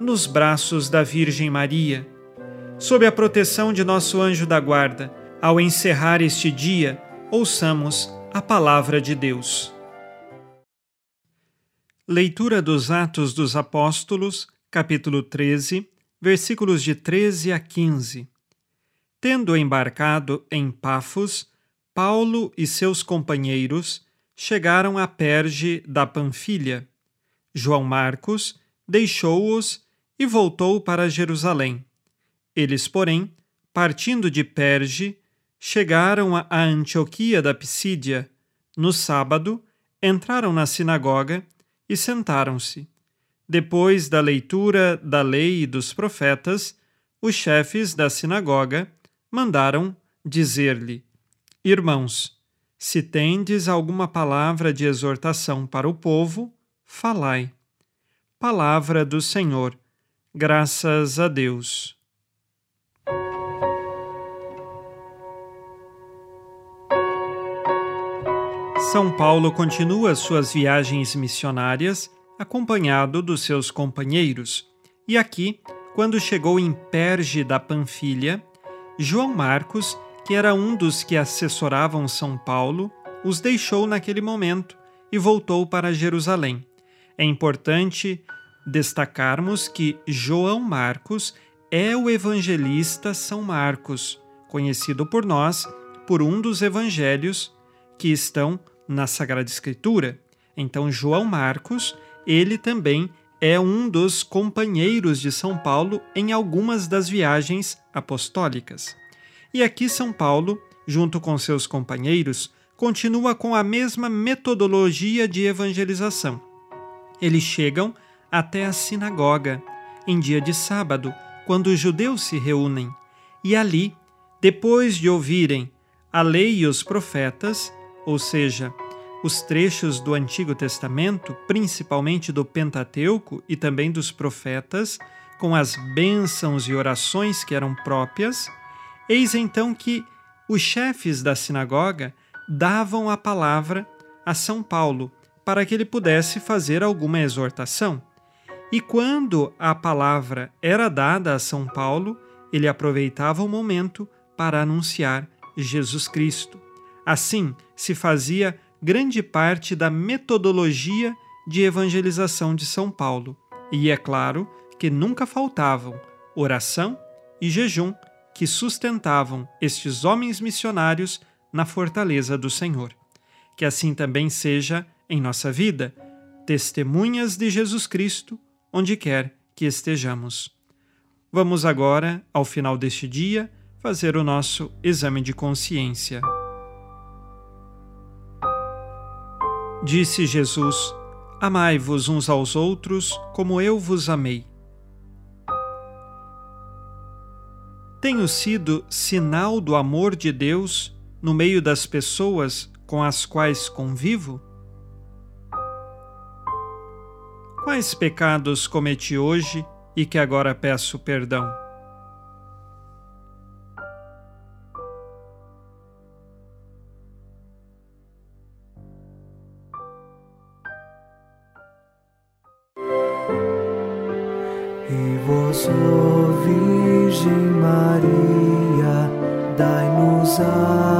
nos braços da Virgem Maria. Sob a proteção de nosso anjo da guarda, ao encerrar este dia, ouçamos a palavra de Deus. Leitura dos Atos dos Apóstolos, capítulo 13, versículos de 13 a 15. Tendo embarcado em Pafos, Paulo e seus companheiros chegaram a Perge da Panfilha. João Marcos deixou-os e voltou para Jerusalém. Eles, porém, partindo de Perge, chegaram a Antioquia da Pisídia. No sábado, entraram na sinagoga e sentaram-se. Depois da leitura da lei e dos profetas, os chefes da sinagoga mandaram dizer-lhe: Irmãos, se tendes alguma palavra de exortação para o povo, falai. Palavra do Senhor Graças a Deus. São Paulo continua suas viagens missionárias acompanhado dos seus companheiros. E aqui, quando chegou em Perge da Panfilha, João Marcos, que era um dos que assessoravam São Paulo, os deixou naquele momento e voltou para Jerusalém. É importante destacarmos que João Marcos é o evangelista São Marcos, conhecido por nós por um dos evangelhos que estão na Sagrada Escritura. Então, João Marcos, ele também é um dos companheiros de São Paulo em algumas das viagens apostólicas. E aqui São Paulo, junto com seus companheiros, continua com a mesma metodologia de evangelização. Eles chegam até a sinagoga, em dia de sábado, quando os judeus se reúnem, e ali, depois de ouvirem a lei e os profetas, ou seja, os trechos do Antigo Testamento, principalmente do Pentateuco e também dos profetas, com as bênçãos e orações que eram próprias, eis então que os chefes da sinagoga davam a palavra a São Paulo para que ele pudesse fazer alguma exortação. E quando a palavra era dada a São Paulo, ele aproveitava o momento para anunciar Jesus Cristo. Assim se fazia grande parte da metodologia de evangelização de São Paulo. E é claro que nunca faltavam oração e jejum que sustentavam estes homens missionários na fortaleza do Senhor. Que assim também seja em nossa vida, testemunhas de Jesus Cristo onde quer que estejamos. Vamos agora, ao final deste dia, fazer o nosso exame de consciência. Disse Jesus: Amai-vos uns aos outros como eu vos amei. Tenho sido sinal do amor de Deus no meio das pessoas com as quais convivo? Quais pecados cometi hoje e que agora peço perdão? E vós, oh Virgem Maria, dai-nos a